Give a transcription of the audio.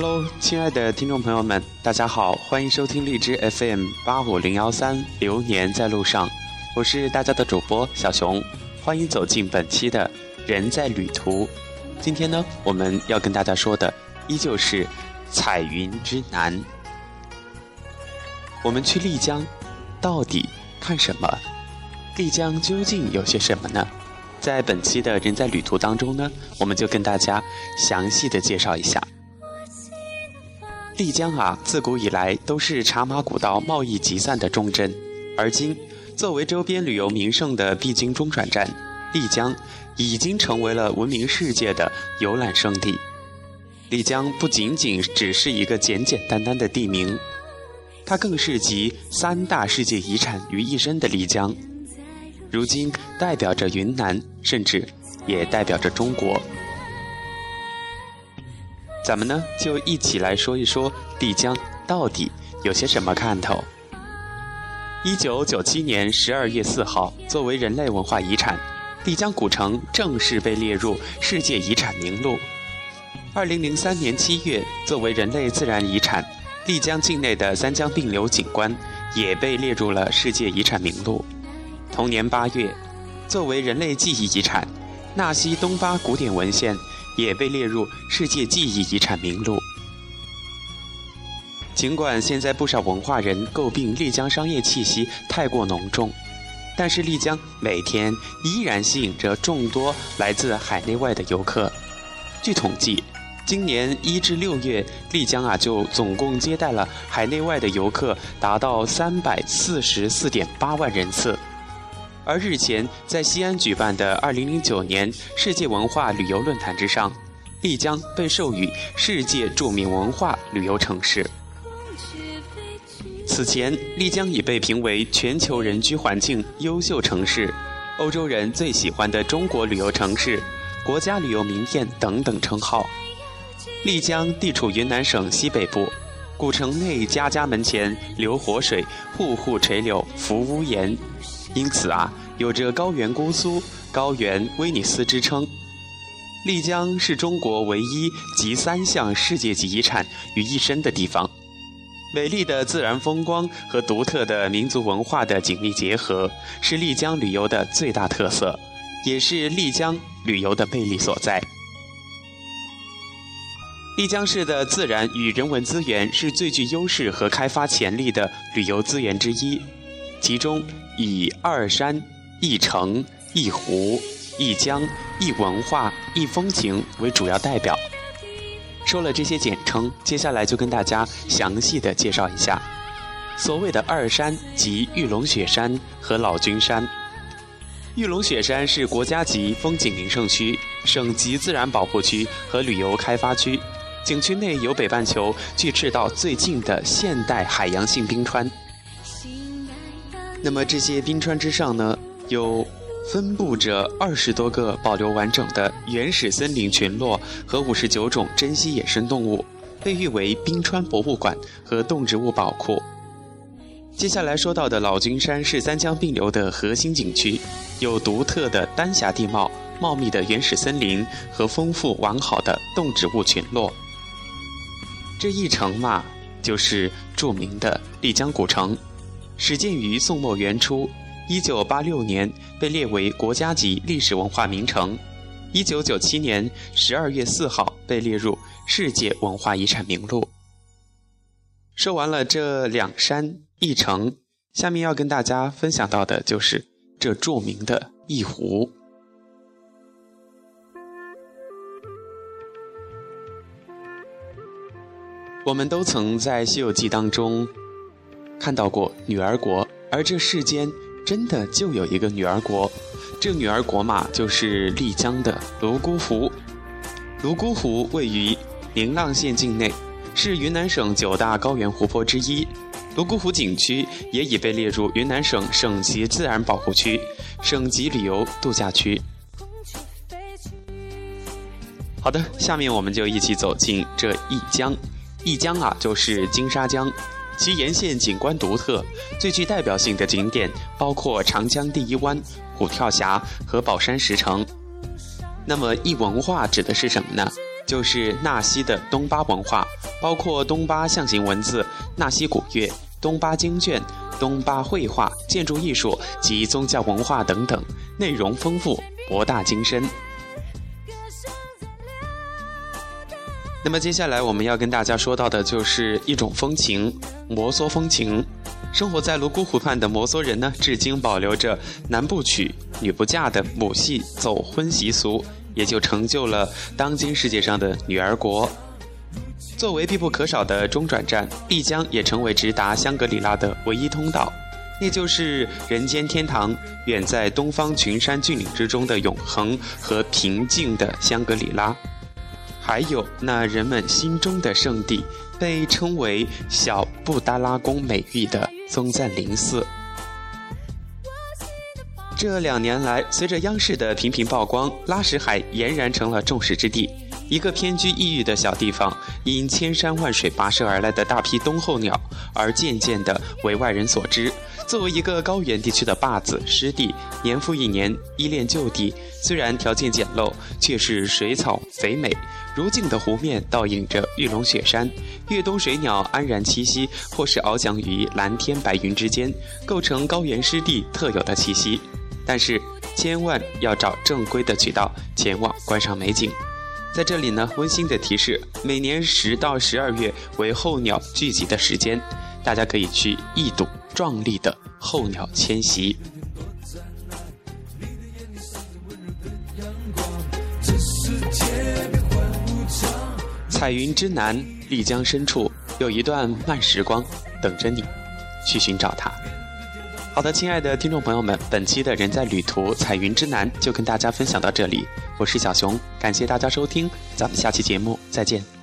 Hello，亲爱的听众朋友们，大家好，欢迎收听荔枝 FM 八五零幺三《流年在路上》，我是大家的主播小熊，欢迎走进本期的《人在旅途》。今天呢，我们要跟大家说的依旧是彩云之南。我们去丽江，到底看什么？丽江究竟有些什么呢？在本期的人在旅途当中呢，我们就跟大家详细的介绍一下。丽江啊，自古以来都是茶马古道贸易集散的重镇，而今作为周边旅游名胜的必经中转站，丽江已经成为了闻名世界的游览胜地。丽江不仅仅只是一个简简单单的地名，它更是集三大世界遗产于一身的丽江。如今代表着云南，甚至也代表着中国。咱们呢，就一起来说一说丽江到底有些什么看头。一九九七年十二月四号，作为人类文化遗产，丽江古城正式被列入世界遗产名录。二零零三年七月，作为人类自然遗产，丽江境内的三江并流景观也被列入了世界遗产名录。同年八月，作为人类记忆遗产，纳西东巴古典文献也被列入世界记忆遗产名录。尽管现在不少文化人诟病丽江商业气息太过浓重，但是丽江每天依然吸引着众多来自海内外的游客。据统计，今年一至六月，丽江啊就总共接待了海内外的游客达到三百四十四点八万人次。而日前在西安举办的2009年世界文化旅游论坛之上，丽江被授予世界著名文化旅游城市。此前，丽江已被评为全球人居环境优秀城市、欧洲人最喜欢的中国旅游城市、国家旅游名片等等称号。丽江地处云南省西北部，古城内家家门前流活水，户户垂柳拂屋檐。因此啊，有着“高原姑苏”“高原威尼斯”之称。丽江是中国唯一集三项世界级遗产于一身的地方，美丽的自然风光和独特的民族文化的紧密结合，是丽江旅游的最大特色，也是丽江旅游的魅力所在。丽江市的自然与人文资源是最具优势和开发潜力的旅游资源之一。其中以二山、一城、一湖、一江、一文化、一风情为主要代表。说了这些简称，接下来就跟大家详细的介绍一下。所谓的二山即玉龙雪山和老君山。玉龙雪山是国家级风景名胜区、省级自然保护区和旅游开发区，景区内有北半球距赤道最近的现代海洋性冰川。那么这些冰川之上呢，有分布着二十多个保留完整的原始森林群落和五十九种珍稀野生动物，被誉为冰川博物馆和动植物宝库。接下来说到的老君山是三江并流的核心景区，有独特的丹霞地貌、茂密的原始森林和丰富完好的动植物群落。这一城嘛，就是著名的丽江古城。始建于宋末元初，一九八六年被列为国家级历史文化名城，一九九七年十二月四号被列入世界文化遗产名录。说完了这两山一城，下面要跟大家分享到的就是这著名的一湖。我们都曾在《西游记》当中。看到过女儿国，而这世间真的就有一个女儿国，这女儿国嘛，就是丽江的泸沽湖。泸沽湖位于宁蒗县境内，是云南省九大高原湖泊之一。泸沽湖景区也已被列入云南省省级自然保护区、省级旅游度假区。好的，下面我们就一起走进这一江。一江啊，就是金沙江。其沿线景观独特，最具代表性的景点包括长江第一湾、虎跳峡和宝山石城。那么，异文化指的是什么呢？就是纳西的东巴文化，包括东巴象形文字、纳西古乐、东巴经卷、东巴绘画、建筑艺术及宗教文化等等，内容丰富，博大精深。那么接下来我们要跟大家说到的就是一种风情——摩梭风情。生活在泸沽湖畔的摩梭人呢，至今保留着男不娶、女不嫁的母系走婚习俗，也就成就了当今世界上的女儿国。作为必不可少的中转站，丽江也成为直达香格里拉的唯一通道，那就是人间天堂，远在东方群山峻岭之中的永恒和平静的香格里拉。还有那人们心中的圣地，被称为“小布达拉宫”美誉的宗赞林寺。这两年来，随着央视的频频曝光，拉什海俨然成了众矢之的。一个偏居异域的小地方，因千山万水跋涉而来的大批冬候鸟，而渐渐的为外人所知。作为一个高原地区的坝子湿地，年复一年依恋旧地，虽然条件简陋，却是水草肥美。如镜的湖面倒映着玉龙雪山，越冬水鸟安然栖息，或是翱翔于蓝天白云之间，构成高原湿地特有的气息。但是，千万要找正规的渠道前往观赏美景。在这里呢，温馨的提示：每年十到十二月为候鸟聚集的时间，大家可以去一睹壮丽的候鸟迁徙。彩云之南，丽江深处有一段慢时光等着你，去寻找它。好的，亲爱的听众朋友们，本期的人在旅途彩云之南就跟大家分享到这里，我是小熊，感谢大家收听，咱们下期节目再见。